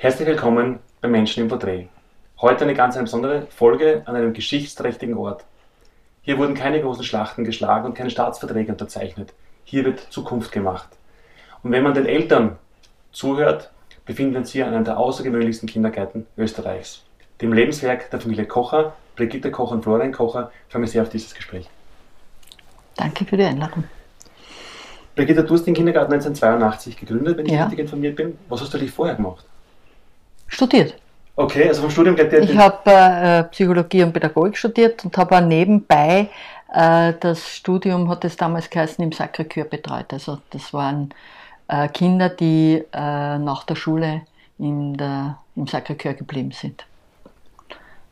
Herzlich willkommen bei Menschen im Porträt. Heute eine ganz besondere Folge an einem geschichtsträchtigen Ort. Hier wurden keine großen Schlachten geschlagen und keine Staatsverträge unterzeichnet. Hier wird Zukunft gemacht. Und wenn man den Eltern zuhört, befinden wir uns hier an einem der außergewöhnlichsten Kindergärten Österreichs. Dem Lebenswerk der Familie Kocher, Brigitte Kocher und Florian Kocher, freue mich sehr auf dieses Gespräch. Danke für die Einladung. Brigitte, du hast den Kindergarten 1982 gegründet, wenn ich ja. richtig informiert bin. Was hast du dich vorher gemacht? Studiert. Okay, also vom Studium gleich Ich habe äh, Psychologie und Pädagogik studiert und habe auch nebenbei äh, das Studium, hat es damals geheißen, im Sacré-Cœur betreut. Also das waren äh, Kinder, die äh, nach der Schule in der, im Sacré-Cœur geblieben sind.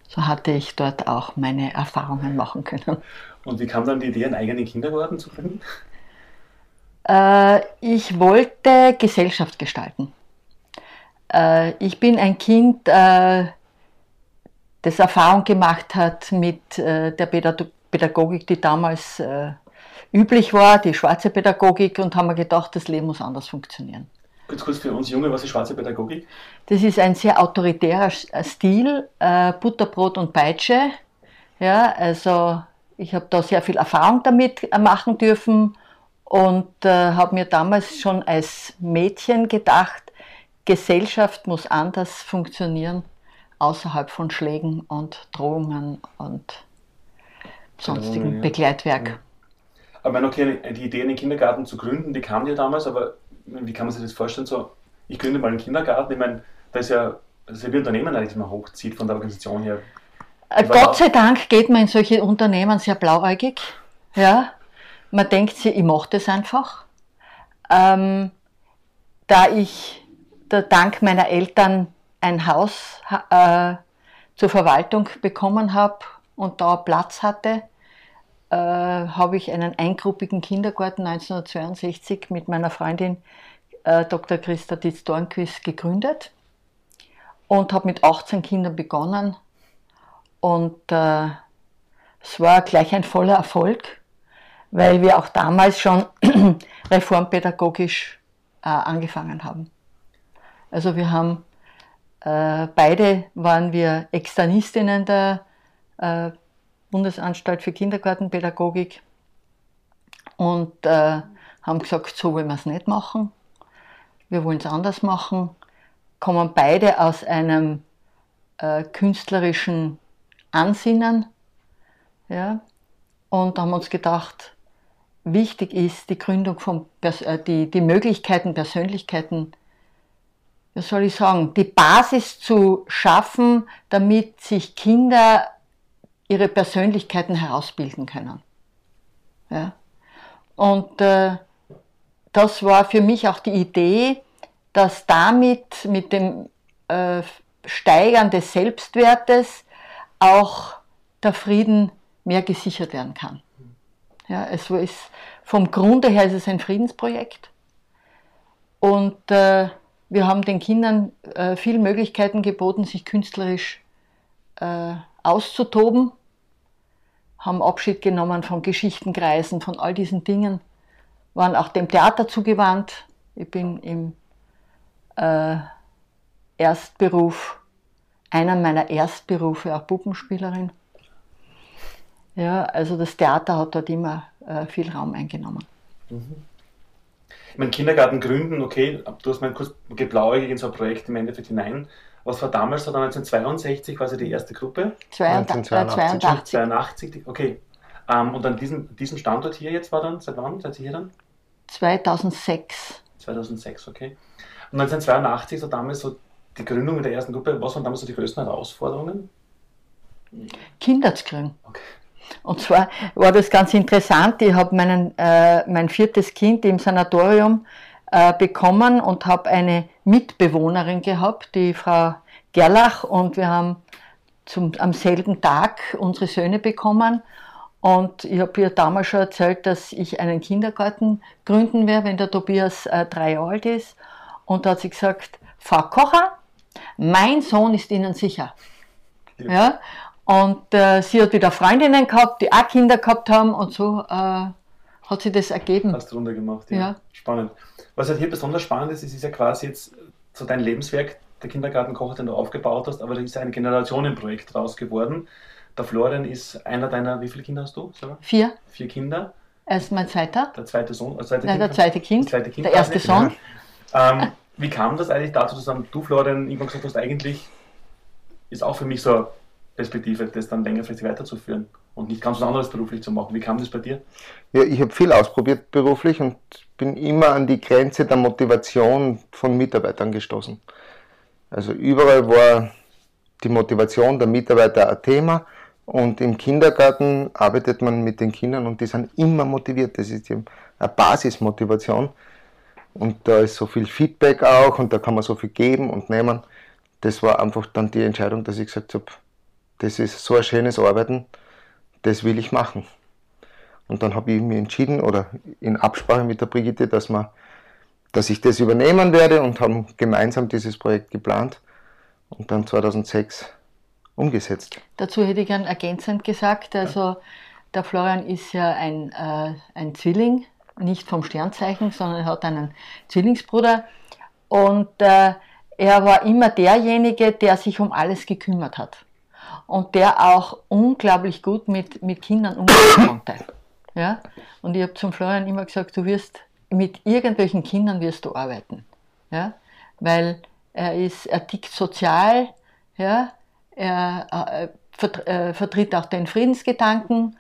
So hatte ich dort auch meine Erfahrungen machen können. Und wie kam dann die Idee, einen eigenen Kindergarten zu gründen? Äh, ich wollte Gesellschaft gestalten. Äh, ich bin ein Kind, äh, das Erfahrung gemacht hat mit der Pädagogik, die damals üblich war, die schwarze Pädagogik, und haben mir gedacht, das Leben muss anders funktionieren. Kurz, kurz für uns Junge, was ist schwarze Pädagogik? Das ist ein sehr autoritärer Stil, Butterbrot und Peitsche. Ja, also ich habe da sehr viel Erfahrung damit machen dürfen und äh, habe mir damals schon als Mädchen gedacht, Gesellschaft muss anders funktionieren, außerhalb von Schlägen und Drohungen und sonstigen ja. Begleitwerk. Ja. Aber meine, okay, die Idee, einen Kindergarten zu gründen, die kam dir damals, aber wie kann man sich das vorstellen? So, ich gründe mal einen Kindergarten, ich meine, das ist ja, das ist ja wie Unternehmen eigentlich mal hochzieht von der Organisation her. Äh, Gott sei Dank geht man in solche Unternehmen sehr blauäugig. Ja, man denkt sich, ich mache das einfach. Ähm, da ich da dank meiner Eltern ein Haus äh, zur Verwaltung bekommen habe und da Platz hatte, äh, habe ich einen eingruppigen Kindergarten 1962 mit meiner Freundin äh, Dr. Christa Ditz-Dornquist gegründet und habe mit 18 Kindern begonnen und äh, es war gleich ein voller Erfolg weil wir auch damals schon reformpädagogisch äh, angefangen haben. Also wir haben äh, beide waren wir Externistinnen der äh, Bundesanstalt für Kindergartenpädagogik und äh, haben gesagt, so wollen wir es nicht machen. Wir wollen es anders machen. Kommen beide aus einem äh, künstlerischen Ansinnen. Ja, und haben uns gedacht, wichtig ist, die Gründung von, äh, die, die Möglichkeiten, Persönlichkeiten, wie soll ich sagen, die Basis zu schaffen, damit sich Kinder ihre Persönlichkeiten herausbilden können. Ja? Und äh, das war für mich auch die Idee, dass damit mit dem äh, Steigern des Selbstwertes auch der Frieden mehr gesichert werden kann. Ja, es ist, vom Grunde her ist es ein Friedensprojekt. Und äh, wir haben den Kindern äh, viele Möglichkeiten geboten, sich künstlerisch äh, auszutoben, haben Abschied genommen von Geschichtenkreisen, von all diesen Dingen, waren auch dem Theater zugewandt. Ich bin im äh, Erstberuf, einer meiner Erstberufe auch Puppenspielerin. Ja, also das Theater hat dort immer äh, viel Raum eingenommen. Mhm. Ich meine, Kindergarten gründen, okay, du hast mal kurz geblaugig in so ein Projekt im Endeffekt hinein. Was war damals, so 1962 quasi die erste Gruppe? 1982. 82, okay. Um, ähm, und an diesem, diesem Standort hier jetzt war dann, seit wann seid ihr hier dann? 2006. 2006, okay. Und 1982, so damals so die Gründung der ersten Gruppe, was waren damals so die größten Herausforderungen? Kinder zu kriegen. Okay. Und zwar war das ganz interessant. Ich habe äh, mein viertes Kind im Sanatorium äh, bekommen und habe eine Mitbewohnerin gehabt, die Frau Gerlach, und wir haben zum, am selben Tag unsere Söhne bekommen. Und ich habe ihr damals schon erzählt, dass ich einen Kindergarten gründen werde, wenn der Tobias äh, drei Jahre alt ist. Und da hat sie gesagt, Frau Kocher, mein Sohn ist Ihnen sicher. Ja. ja? Und äh, sie hat wieder Freundinnen gehabt, die auch Kinder gehabt haben und so äh, hat sie das ergeben. Hast du runter gemacht, ja. ja. Spannend. Was halt hier besonders spannend ist, ist, ist ja quasi jetzt so dein Lebenswerk, der Kindergartenkoch, den du aufgebaut hast, aber da ist ein Generationenprojekt draus geworden. Der Florian ist einer deiner, wie viele Kinder hast du? Sarah? Vier. Vier Kinder. Er ist mein zweiter. Der zweite Sohn. Also zweite Nein, kind, der zweite Kind. Zweite kind der erste Sohn. Ähm, wie kam das eigentlich dazu, dass du, Florian, irgendwann gesagt hast, eigentlich ist auch für mich so Perspektive, das dann längerfristig weiterzuführen und nicht ganz was anderes beruflich zu machen. Wie kam das bei dir? Ja, ich habe viel ausprobiert beruflich und bin immer an die Grenze der Motivation von Mitarbeitern gestoßen. Also überall war die Motivation der Mitarbeiter ein Thema und im Kindergarten arbeitet man mit den Kindern und die sind immer motiviert. Das ist eine Basismotivation. Und da ist so viel Feedback auch und da kann man so viel geben und nehmen. Das war einfach dann die Entscheidung, dass ich gesagt habe, das ist so ein schönes Arbeiten, das will ich machen. Und dann habe ich mir entschieden oder in Absprache mit der Brigitte, dass, man, dass ich das übernehmen werde und haben gemeinsam dieses Projekt geplant und dann 2006 umgesetzt. Dazu hätte ich gern ergänzend gesagt, also der Florian ist ja ein, äh, ein Zwilling, nicht vom Sternzeichen, sondern er hat einen Zwillingsbruder und äh, er war immer derjenige, der sich um alles gekümmert hat und der auch unglaublich gut mit, mit Kindern umgehen konnte. Ja? Und ich habe zum Florian immer gesagt, du wirst mit irgendwelchen Kindern wirst du arbeiten. Ja? Weil er ist, er tickt sozial, ja? er äh, vertritt auch den Friedensgedanken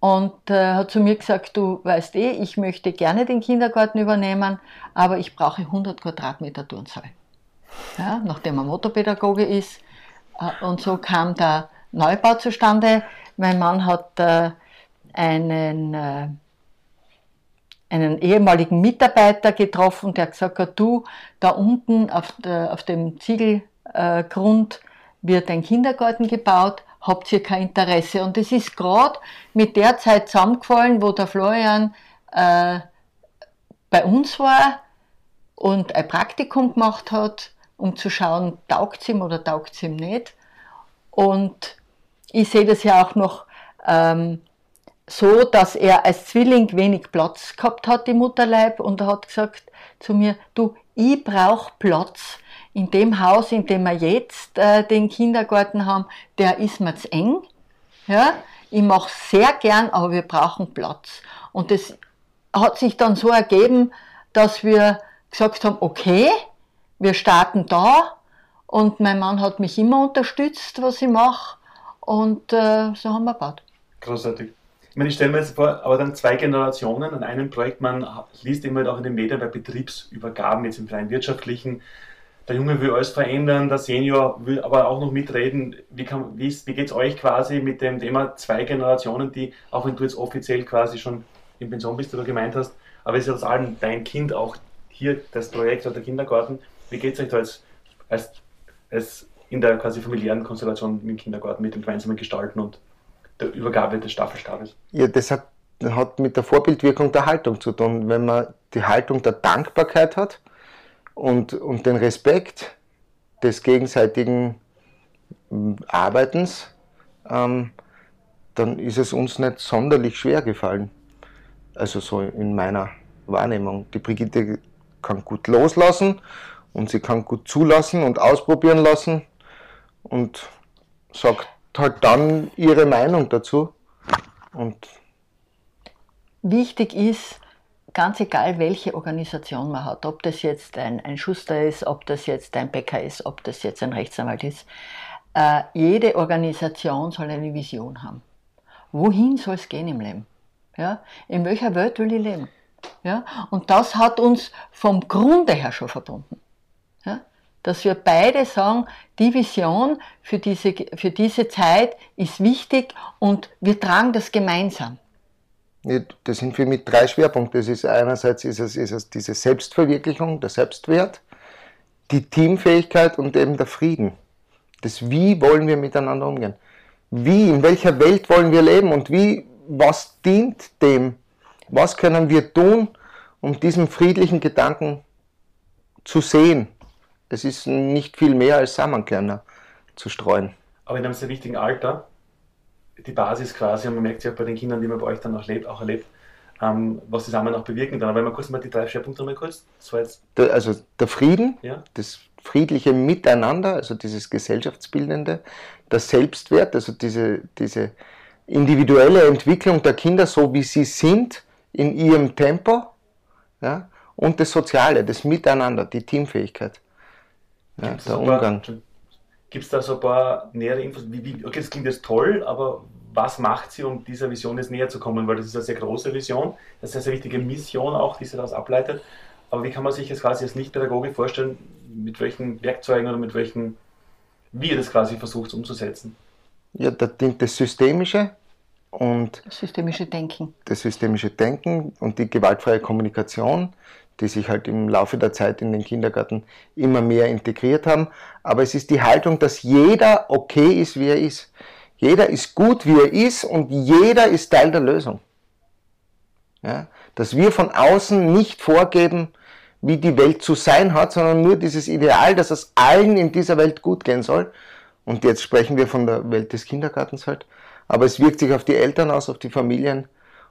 und äh, hat zu mir gesagt, du weißt eh, ich möchte gerne den Kindergarten übernehmen, aber ich brauche 100 Quadratmeter Turnsaal. Ja, nachdem er Motorpädagoge ist. Äh, und so kam der Neubau zustande. Mein Mann hat äh, einen, äh, einen ehemaligen Mitarbeiter getroffen, der gesagt hat, du, da unten auf, der, auf dem Ziegelgrund wird ein Kindergarten gebaut, habt ihr kein Interesse? Und es ist gerade mit der Zeit zusammengefallen, wo der Florian äh, bei uns war und ein Praktikum gemacht hat, um zu schauen, taugt es ihm oder taugt es ihm nicht. Und ich sehe das ja auch noch ähm, so, dass er als Zwilling wenig Platz gehabt hat im Mutterleib und er hat gesagt zu mir, du, ich brauche Platz in dem Haus, in dem wir jetzt äh, den Kindergarten haben, der ist mir zu eng. Ja? Ich mache sehr gern, aber wir brauchen Platz. Und das hat sich dann so ergeben, dass wir gesagt haben, okay, wir starten da und mein Mann hat mich immer unterstützt, was ich mache und äh, so haben wir gebaut. Großartig. Ich meine, ich stelle mir jetzt vor, aber dann zwei Generationen an einem Projekt, man liest immer auch in den Medien bei Betriebsübergaben, jetzt im freien wirtschaftlichen, der Junge will alles verändern, der Senior will aber auch noch mitreden. Wie, wie, wie geht es euch quasi mit dem Thema zwei Generationen, die, auch wenn du jetzt offiziell quasi schon in Pension bist oder gemeint hast, aber es ist das allem dein Kind auch hier, das Projekt oder der Kindergarten. Wie geht es euch da als, als, als in der quasi familiären Konstellation dem Kindergarten, mit dem gemeinsamen Gestalten und der Übergabe des Staffelstabes? Ja, das hat, hat mit der Vorbildwirkung der Haltung zu tun. Wenn man die Haltung der Dankbarkeit hat, und, und den Respekt des gegenseitigen hm, Arbeitens, ähm, dann ist es uns nicht sonderlich schwer gefallen. Also so in meiner Wahrnehmung. Die Brigitte kann gut loslassen und sie kann gut zulassen und ausprobieren lassen und sagt halt dann ihre Meinung dazu. Und Wichtig ist, ganz egal, welche Organisation man hat, ob das jetzt ein, ein Schuster ist, ob das jetzt ein Bäcker ist, ob das jetzt ein Rechtsanwalt ist, äh, jede Organisation soll eine Vision haben. Wohin soll es gehen im Leben? Ja? In welcher Welt will ich leben? Ja? Und das hat uns vom Grunde her schon verbunden. Ja? Dass wir beide sagen, die Vision für diese, für diese Zeit ist wichtig und wir tragen das gemeinsam. Das sind für mich drei Schwerpunkte. Das ist einerseits ist es, ist es diese Selbstverwirklichung, der Selbstwert, die Teamfähigkeit und eben der Frieden. Das Wie wollen wir miteinander umgehen? Wie, in welcher Welt wollen wir leben und wie, was dient dem? Was können wir tun, um diesen friedlichen Gedanken zu sehen? Es ist nicht viel mehr als Samenkerne zu streuen. Aber in einem sehr wichtigen Alter, die Basis quasi, und man merkt es ja bei den Kindern, die man bei euch dann auch, lebt, auch erlebt, ähm, was die Samen auch bewirken kann. Aber wenn wir kurz mal die drei Schwerpunkte mal kurz. So jetzt der, also der Frieden, ja? das friedliche Miteinander, also dieses Gesellschaftsbildende, das Selbstwert, also diese, diese individuelle Entwicklung der Kinder, so wie sie sind, in ihrem Tempo, ja, und das Soziale, das Miteinander, die Teamfähigkeit, ja, der Umgang. Gibt es da so ein paar nähere Infos? Wie, wie, okay, das klingt jetzt toll, aber was macht sie, um dieser Vision jetzt näher zu kommen? Weil das ist eine sehr große Vision, das ist eine sehr wichtige Mission auch, die sie daraus ableitet. Aber wie kann man sich das quasi als Nichtpädagoge vorstellen, mit welchen Werkzeugen oder mit welchen, wie ihr das quasi versucht umzusetzen? Ja, da dient das Systemische und das systemische Denken. Das systemische Denken und die gewaltfreie Kommunikation, die sich halt im Laufe der Zeit in den Kindergarten immer mehr integriert haben. Aber es ist die Haltung, dass jeder okay ist, wie er ist. Jeder ist gut, wie er ist und jeder ist Teil der Lösung. Ja? Dass wir von außen nicht vorgeben, wie die Welt zu sein hat, sondern nur dieses Ideal, dass es allen in dieser Welt gut gehen soll. Und jetzt sprechen wir von der Welt des Kindergartens halt. Aber es wirkt sich auf die Eltern aus, auf die Familien.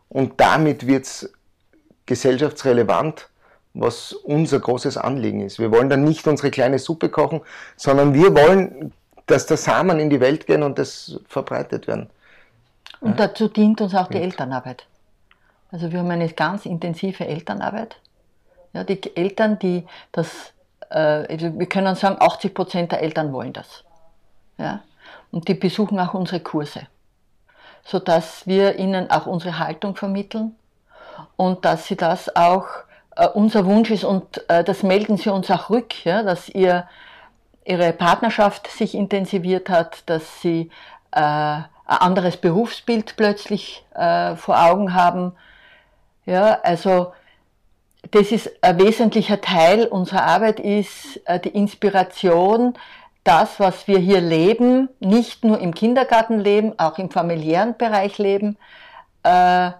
Und damit wird es gesellschaftsrelevant, was unser großes Anliegen ist. Wir wollen dann nicht unsere kleine Suppe kochen, sondern wir wollen, dass der Samen in die Welt gehen und das verbreitet werden. Und dazu dient uns auch die Elternarbeit. Also wir haben eine ganz intensive Elternarbeit. Ja, die Eltern, die das, äh, also wir können sagen, 80 Prozent der Eltern wollen das. Ja? Und die besuchen auch unsere Kurse, sodass wir ihnen auch unsere Haltung vermitteln und dass sie das auch unser Wunsch ist und äh, das melden sie uns auch rück, ja, dass ihr, ihre Partnerschaft sich intensiviert hat, dass sie äh, ein anderes Berufsbild plötzlich äh, vor Augen haben, ja, also das ist ein wesentlicher Teil unserer Arbeit, ist äh, die Inspiration, das, was wir hier leben, nicht nur im Kindergarten leben, auch im familiären Bereich leben, äh,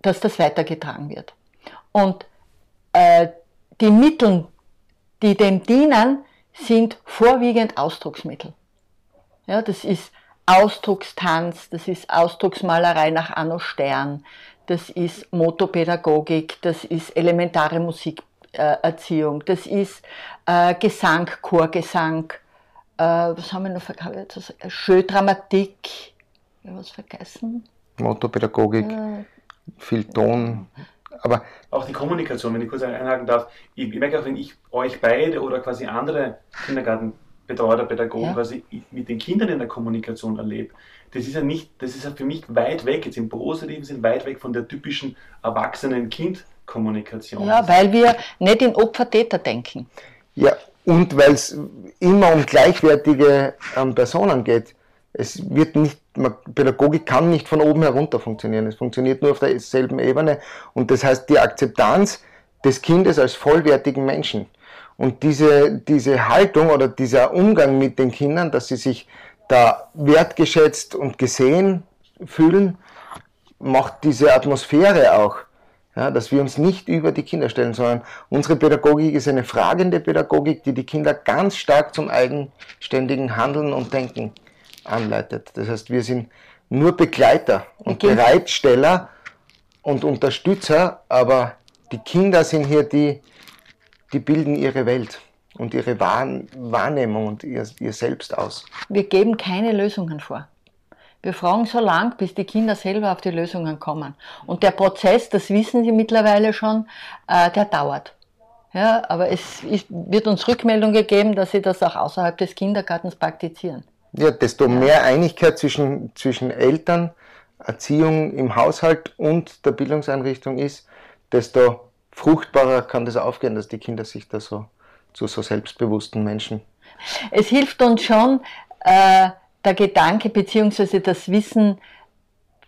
dass das weitergetragen wird. Und äh, die Mittel, die dem dienen, sind vorwiegend Ausdrucksmittel. Ja, das ist Ausdruckstanz, das ist Ausdrucksmalerei nach Anno Stern, das ist Motopädagogik, das ist elementare Musikerziehung, das ist äh, Gesang, Chorgesang, äh, was haben wir noch vergessen? Schöndramatik, ich was vergessen. Motopädagogik, äh, viel Ton. Aber auch die Kommunikation, wenn ich kurz einhaken darf, ich, ich merke auch, wenn ich euch beide oder quasi andere Kindergartenbetreuer oder Pädagogen ja. quasi mit den Kindern in der Kommunikation erlebe, das ist ja nicht, das ist ja für mich weit weg, jetzt im positiven Sinn, weit weg von der typischen Erwachsenen-Kind-Kommunikation. Ja, weil wir nicht in Opfer-Täter denken. Ja, und weil es immer um gleichwertige ähm, Personen geht. Es wird nicht, Pädagogik kann nicht von oben herunter funktionieren. Es funktioniert nur auf derselben Ebene. Und das heißt, die Akzeptanz des Kindes als vollwertigen Menschen. Und diese, diese Haltung oder dieser Umgang mit den Kindern, dass sie sich da wertgeschätzt und gesehen fühlen, macht diese Atmosphäre auch, ja, dass wir uns nicht über die Kinder stellen, sondern unsere Pädagogik ist eine fragende Pädagogik, die die Kinder ganz stark zum eigenständigen Handeln und Denken anleitet. Das heißt, wir sind nur Begleiter und okay. Bereitsteller und Unterstützer, aber die Kinder sind hier die, die bilden ihre Welt und ihre Wahrnehmung und ihr, ihr Selbst aus. Wir geben keine Lösungen vor. Wir fragen so lang, bis die Kinder selber auf die Lösungen kommen. Und der Prozess, das wissen Sie mittlerweile schon, äh, der dauert. Ja, aber es wird uns Rückmeldung gegeben, dass sie das auch außerhalb des Kindergartens praktizieren. Ja, desto mehr Einigkeit zwischen, zwischen Eltern, Erziehung im Haushalt und der Bildungseinrichtung ist, desto fruchtbarer kann das aufgehen, dass die Kinder sich da so zu so selbstbewussten Menschen. Es hilft uns schon äh, der Gedanke bzw. das Wissen,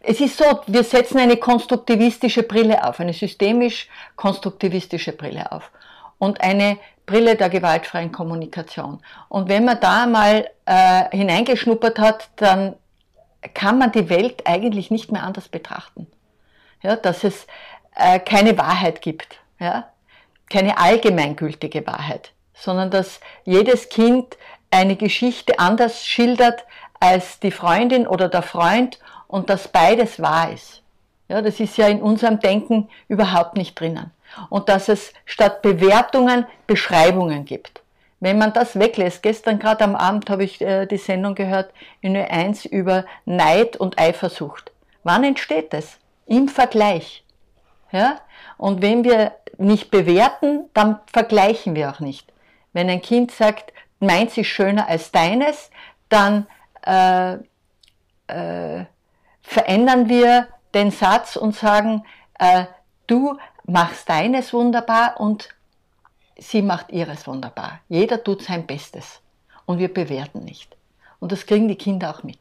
es ist so, wir setzen eine konstruktivistische Brille auf, eine systemisch-konstruktivistische Brille auf und eine Brille der gewaltfreien Kommunikation. Und wenn man da mal äh, hineingeschnuppert hat, dann kann man die Welt eigentlich nicht mehr anders betrachten. Ja, dass es äh, keine Wahrheit gibt. Ja? keine allgemeingültige Wahrheit, sondern dass jedes Kind eine Geschichte anders schildert als die Freundin oder der Freund und dass beides wahr ist. Ja, das ist ja in unserem Denken überhaupt nicht drinnen. Und dass es statt Bewertungen Beschreibungen gibt. Wenn man das weglässt, gestern gerade am Abend habe ich äh, die Sendung gehört in Ö1 über Neid und Eifersucht. Wann entsteht das? Im Vergleich. Ja? Und wenn wir nicht bewerten, dann vergleichen wir auch nicht. Wenn ein Kind sagt, meins ist schöner als deines, dann äh, äh, verändern wir den Satz und sagen, äh, du machst deines wunderbar und sie macht ihres wunderbar. Jeder tut sein Bestes und wir bewerten nicht. Und das kriegen die Kinder auch mit.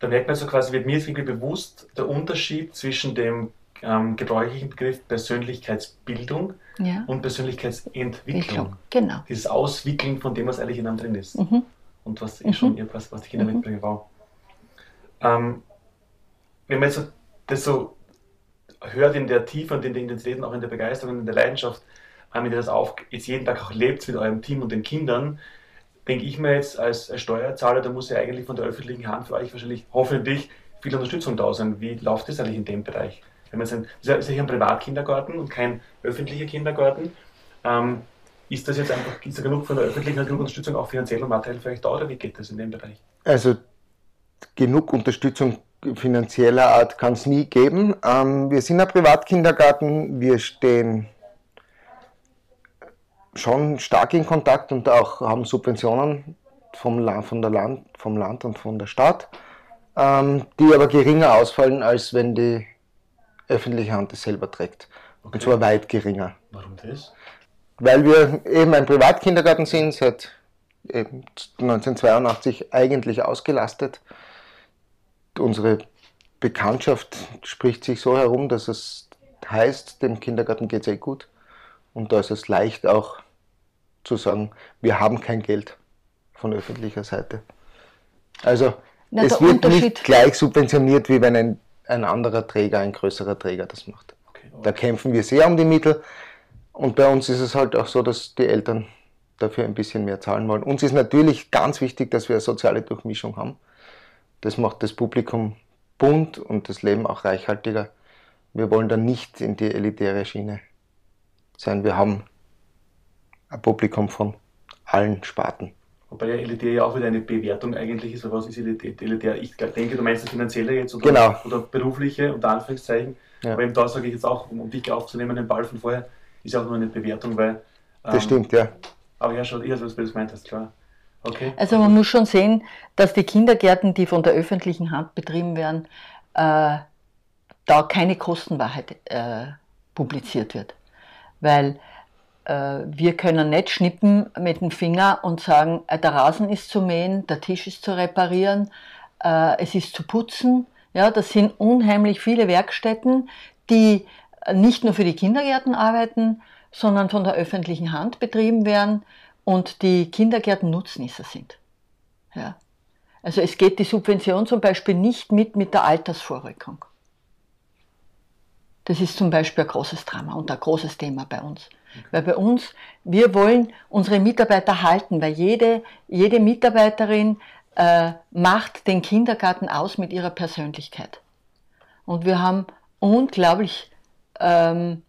Da merkt man so quasi, wird mir jetzt wirklich bewusst der Unterschied zwischen dem ähm, gebräuchlichen Begriff Persönlichkeitsbildung ja. und Persönlichkeitsentwicklung. Genau. Dieses Auswickeln von dem, was eigentlich in einem drin ist. Mhm. Und was, mhm. schon, was, was die Kinder mhm. mitbringen. Wow. Ähm, wenn man jetzt das so hört in der Tiefe und in der Intensität und auch in der Begeisterung und in der Leidenschaft, wenn ihr das auf, jetzt jeden Tag auch lebt mit eurem Team und den Kindern, denke ich mir jetzt als, Steuerzahler, da muss ja eigentlich von der öffentlichen Hand für euch wahrscheinlich hoffentlich viel Unterstützung da sein. Wie läuft das eigentlich in dem Bereich? Wenn man sagt, ist ja hier ein Privatkindergarten und kein öffentlicher Kindergarten. Ähm, ist das jetzt einfach, ist da genug von der öffentlichen genug Unterstützung auch finanziell und materiell für euch da oder wie geht das in dem Bereich? Also genug Unterstützung finanzieller Art kann es nie geben. Ähm, wir sind ein Privatkindergarten, wir stehen schon stark in Kontakt und auch haben Subventionen vom Land, von der Land, vom Land und von der Stadt, ähm, die aber geringer ausfallen, als wenn die öffentliche Hand es selber trägt. Okay. Und zwar weit geringer. Warum das? Weil wir eben ein Privatkindergarten sind, seit 1982 eigentlich ausgelastet unsere Bekanntschaft spricht sich so herum, dass es heißt, dem Kindergarten geht es eh gut. Und da ist es leicht auch zu sagen, wir haben kein Geld von öffentlicher Seite. Also Na, es wird nicht gleich subventioniert, wie wenn ein, ein anderer Träger, ein größerer Träger das macht. Okay, Da kämpfen wir sehr um die Mittel. Und bei uns ist es halt auch so, dass die Eltern dafür ein bisschen mehr zahlen wollen. Uns ist natürlich ganz wichtig, dass wir eine soziale Durchmischung haben. Das macht das Publikum bunt und das Leben auch reichhaltiger. Wir wollen da nicht in die elitäre Schiene sein. Wir haben ein Publikum von allen Sparten. Wobei ja elitär ja auch wieder eine Bewertung eigentlich ist. was ist elitär? Ich denke, du meinst das Finanzielle jetzt oder, genau. oder berufliche, unter Anführungszeichen. Ja. Aber eben da sage ich jetzt auch, um dich aufzunehmen, den Ball von vorher, ist ja auch nur eine Bewertung, weil. Ähm, das stimmt, ja. Aber ja, schon, ich weiß, was du meintest, klar. Okay. Also man muss schon sehen, dass die Kindergärten, die von der öffentlichen Hand betrieben werden, äh, da keine Kostenwahrheit äh, publiziert wird. Weil äh, wir können nicht schnippen mit dem Finger und sagen, äh, der Rasen ist zu mähen, der Tisch ist zu reparieren, äh, es ist zu putzen. Ja, das sind unheimlich viele Werkstätten, die nicht nur für die Kindergärten arbeiten, sondern von der öffentlichen Hand betrieben werden und die Kindergärten Nutznießer sind. Ja. Also es geht die Subvention zum Beispiel nicht mit mit der Altersvorrückung. Das ist zum Beispiel ein großes Drama und ein großes Thema bei uns. Okay. Weil bei uns, wir wollen unsere Mitarbeiter halten, weil jede, jede Mitarbeiterin äh, macht den Kindergarten aus mit ihrer Persönlichkeit. Und wir haben unglaublich, ähm,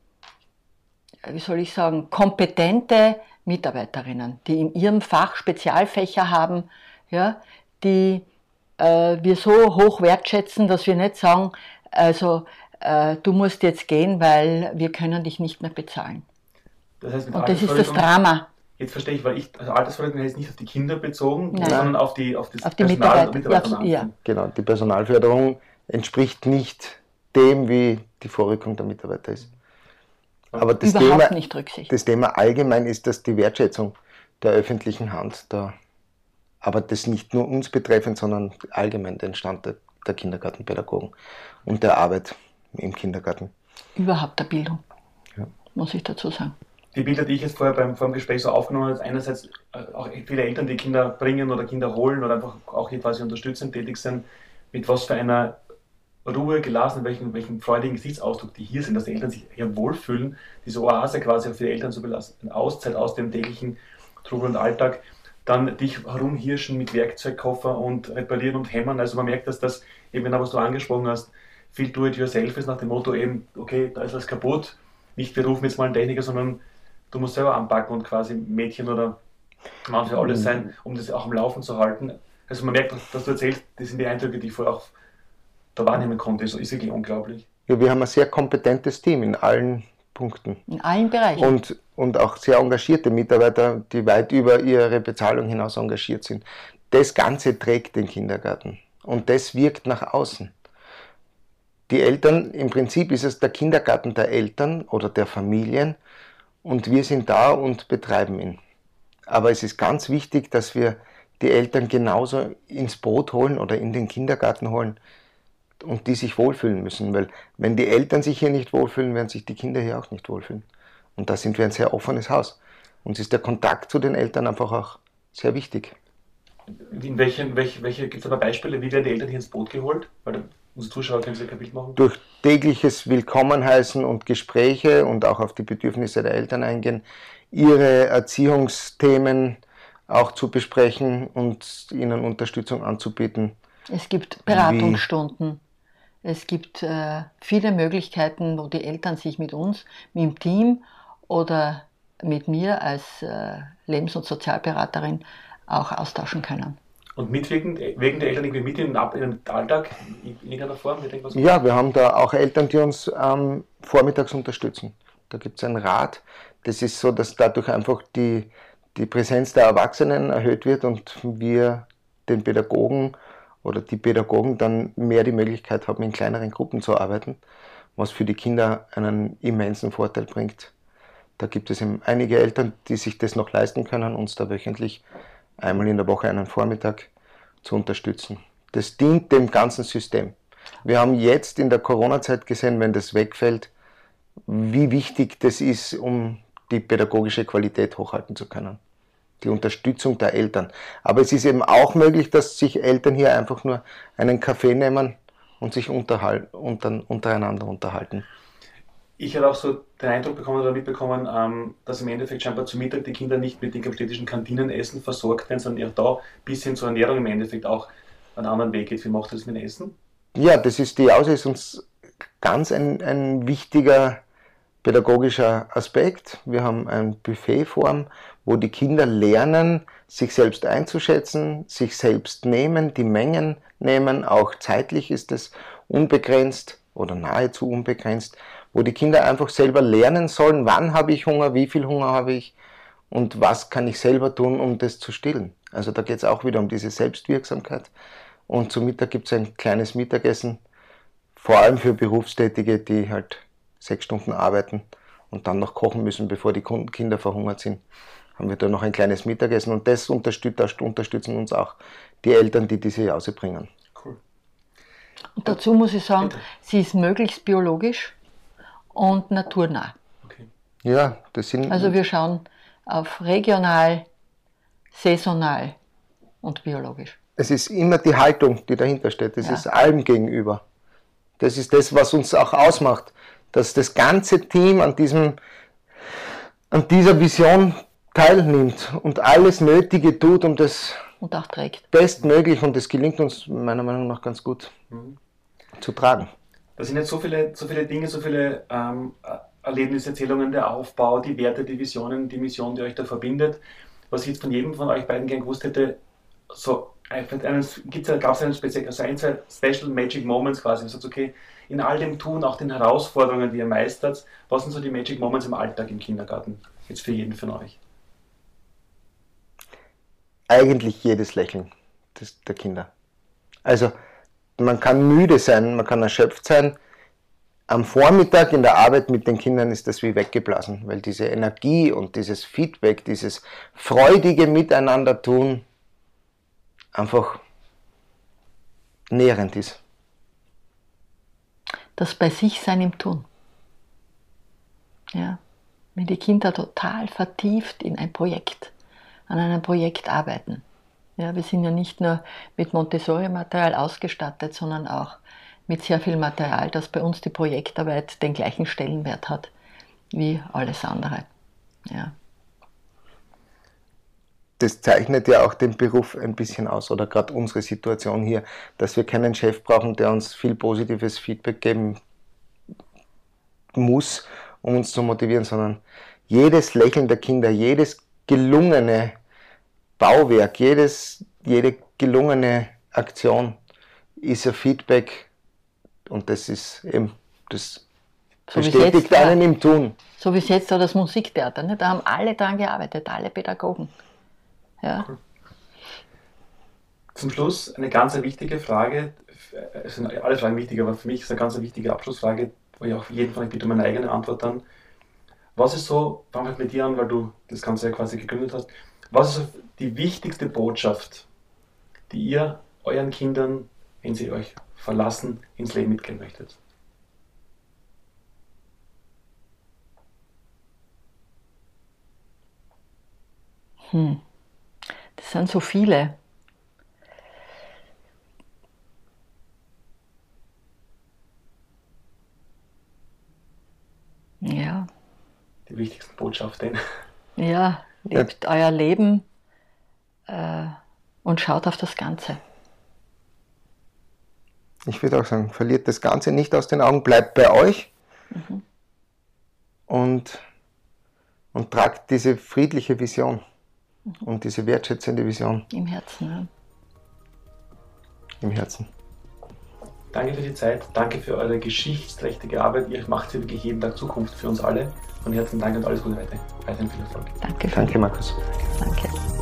wie soll ich sagen, kompetente Mitarbeiterinnen, die in ihrem Fach Spezialfächer haben, ja, die äh, wir so hoch wertschätzen, dass wir nicht sagen, also äh, du musst jetzt gehen, weil wir können dich nicht mehr bezahlen. Das heißt, Und das ist das Drama. Jetzt verstehe ich, weil ich, also Altersversorgung heißt nicht auf die Kinder bezogen, Nein. sondern auf die, auf das auf die Personal, Mitarbeiter. Mitarbeiter ja, ja. Genau, die Personalförderung entspricht nicht dem, wie die Vorrückung der Mitarbeiter ist. Aber das Thema, das Thema allgemein ist, dass die Wertschätzung der öffentlichen Hand da, aber das nicht nur uns betreffend, sondern allgemein den Stand der, der Kindergartenpädagogen und der Arbeit im Kindergarten. Überhaupt der Bildung, ja. muss ich dazu sagen. Die Bilder, die ich jetzt vorher beim, vor dem Gespräch so aufgenommen habe, einerseits äh, auch viele Eltern, die Kinder bringen oder Kinder holen oder einfach auch hier quasi unterstützend tätig sind, mit was für einer Ruhe, gelassen, welchen, welchen freudigen Gesichtsausdruck die hier sind, dass die Eltern sich hier wohlfühlen, diese Oase quasi für die Eltern zu belassen, eine Auszeit aus dem täglichen Trubel und Alltag, dann dich herumhirschen mit Werkzeugkoffer und reparieren und hämmern. Also man merkt, dass das eben genau, was du angesprochen hast, viel Do-it-yourself ist nach dem Motto eben, okay, da ist was kaputt, nicht wir rufen jetzt mal einen Techniker, sondern du musst selber anpacken und quasi Mädchen oder Mann für alles sein, um das auch am Laufen zu halten. Also man merkt, dass du erzählst, das sind die Eindrücke, die ich vorher auch da wahrnehmen konnte. Das ist wirklich unglaublich. Ja, wir haben ein sehr kompetentes Team in allen Punkten. In allen Bereichen. Und, und auch sehr engagierte Mitarbeiter, die weit über ihre Bezahlung hinaus engagiert sind. Das Ganze trägt den Kindergarten und das wirkt nach außen. Die Eltern, im Prinzip ist es der Kindergarten der Eltern oder der Familien und wir sind da und betreiben ihn. Aber es ist ganz wichtig, dass wir die Eltern genauso ins Boot holen oder in den Kindergarten holen und die sich wohlfühlen müssen. Weil wenn die Eltern sich hier nicht wohlfühlen, werden sich die Kinder hier auch nicht wohlfühlen. Und da sind wir ein sehr offenes Haus. Uns ist der Kontakt zu den Eltern einfach auch sehr wichtig. In welchen, welche, welche gibt es aber Beispiele, wie werden die Eltern hier ins Boot geholt? Weil unsere Zuschauer können sich kein Bild machen. Durch tägliches Willkommenheißen und Gespräche und auch auf die Bedürfnisse der Eltern eingehen, ihre Erziehungsthemen auch zu besprechen und ihnen Unterstützung anzubieten. Es gibt Beratungsstunden. Es gibt äh, viele Möglichkeiten, wo die Eltern sich mit uns, mit dem Team oder mit mir als äh, Lebens- und Sozialberaterin auch austauschen können. Und mitwirken wegen der Eltern irgendwie mit in den Alltag in irgendeiner Form? Ja, wir haben da auch Eltern, die uns ähm, vormittags unterstützen. Da gibt es einen Rat. Das ist so, dass dadurch einfach die, die Präsenz der Erwachsenen erhöht wird und wir den Pädagogen oder die Pädagogen dann mehr die Möglichkeit haben, in kleineren Gruppen zu arbeiten, was für die Kinder einen immensen Vorteil bringt. Da gibt es eben einige Eltern, die sich das noch leisten können, uns da wöchentlich einmal in der Woche einen Vormittag zu unterstützen. Das dient dem ganzen System. Wir haben jetzt in der Corona-Zeit gesehen, wenn das wegfällt, wie wichtig das ist, um die pädagogische Qualität hochhalten zu können. Die Unterstützung der Eltern. Aber es ist eben auch möglich, dass sich Eltern hier einfach nur einen Kaffee nehmen und sich unterhalten, unter, untereinander unterhalten ich habe auch so den Eindruck bekommen oder mitbekommen, ähm, dass im Endeffekt scheinbar zu Mittag die Kinder nicht mit den städtischen Kantinenessen versorgt werden, sondern auch da bis hin zur Ernährung im Endeffekt auch einen anderen Weg geht. Wie macht das mit dem Essen? Ja, das ist die Aus ist uns ganz ein, ein wichtiger pädagogischer Aspekt. Wir haben eine Buffetform, wo die Kinder lernen, sich selbst einzuschätzen, sich selbst nehmen, die Mengen nehmen, auch zeitlich ist es unbegrenzt oder nahezu unbegrenzt wo die Kinder einfach selber lernen sollen, wann habe ich Hunger, wie viel Hunger habe ich und was kann ich selber tun, um das zu stillen. Also da geht es auch wieder um diese Selbstwirksamkeit. Und zum Mittag gibt es ein kleines Mittagessen, vor allem für Berufstätige, die halt sechs Stunden arbeiten und dann noch kochen müssen, bevor die Kinder verhungert sind. Haben wir da noch ein kleines Mittagessen und das unterstützen uns auch die Eltern, die diese Jause bringen. Cool. Und dazu muss ich sagen, sie ist möglichst biologisch und naturnah. Okay. Ja, das sind. Also wir schauen auf regional, saisonal und biologisch. Es ist immer die Haltung, die dahinter steht. Das ja. ist allem gegenüber. Das ist das, was uns auch ausmacht, dass das ganze Team an, diesem, an dieser Vision teilnimmt und alles Nötige tut, um das und auch trägt. bestmöglich, und das gelingt uns meiner Meinung nach ganz gut, mhm. zu tragen. Da sind jetzt so viele, so viele Dinge, so viele ähm, Erlebniserzählungen, der Aufbau, die Werte, die Visionen, die Mission, die euch da verbindet. Was ich jetzt von jedem von euch beiden gern gewusst hätte, so gab es einen speziellen, ein, zwei Special Magic Moments quasi. Man sagt, okay, in all dem Tun, auch den Herausforderungen, die ihr meistert, was sind so die Magic Moments im Alltag im Kindergarten? Jetzt für jeden von euch. Eigentlich jedes Lächeln des, der Kinder. Also man kann müde sein, man kann erschöpft sein. Am Vormittag in der Arbeit mit den Kindern ist das wie weggeblasen, weil diese Energie und dieses Feedback, dieses freudige Miteinander tun einfach nährend ist. Das bei sich sein im Tun. Ja, wenn die Kinder total vertieft in ein Projekt, an einem Projekt arbeiten ja, wir sind ja nicht nur mit Montessori-Material ausgestattet, sondern auch mit sehr viel Material, das bei uns die Projektarbeit den gleichen Stellenwert hat wie alles andere. Ja. Das zeichnet ja auch den Beruf ein bisschen aus oder gerade unsere Situation hier, dass wir keinen Chef brauchen, der uns viel positives Feedback geben muss, um uns zu motivieren, sondern jedes Lächeln der Kinder, jedes gelungene Bauwerk, jedes, jede gelungene Aktion ist ein Feedback und das ist eben, das So bestätigt jetzt, einen im Tun. So wie es jetzt da das Musiktheater, ne? da haben alle dran gearbeitet, alle Pädagogen. Ja. Zum Schluss eine ganz wichtige Frage. Es sind alle Fragen wichtig, aber für mich ist eine ganz wichtige Abschlussfrage, wo ich auch jeden von euch bitte um eine eigene Antwort dann. Was ist so, fangen wir halt mit dir an, weil du das Ganze ja quasi gegründet hast, was ist so die wichtigste Botschaft, die ihr euren Kindern, wenn sie euch verlassen, ins Leben mitgeben möchtet? Das sind so viele. Ja, Die wichtigsten Botschaften. ja, lebt euer Leben äh, und schaut auf das Ganze. Ich würde auch sagen, verliert das Ganze nicht aus den Augen, bleibt bei euch und, und tragt diese friedliche Vision und diese wertschätzende Vision Im Herzen. Ja. im Herzen. Danke für die Zeit, danke für eure geschichtsträchtige Arbeit. Ihr macht hier wirklich jeden Tag Zukunft für uns alle. Von Herzen Dank und alles Gute weiter. Weiterhin viel Erfolg. Danke. Danke, Markus. Danke.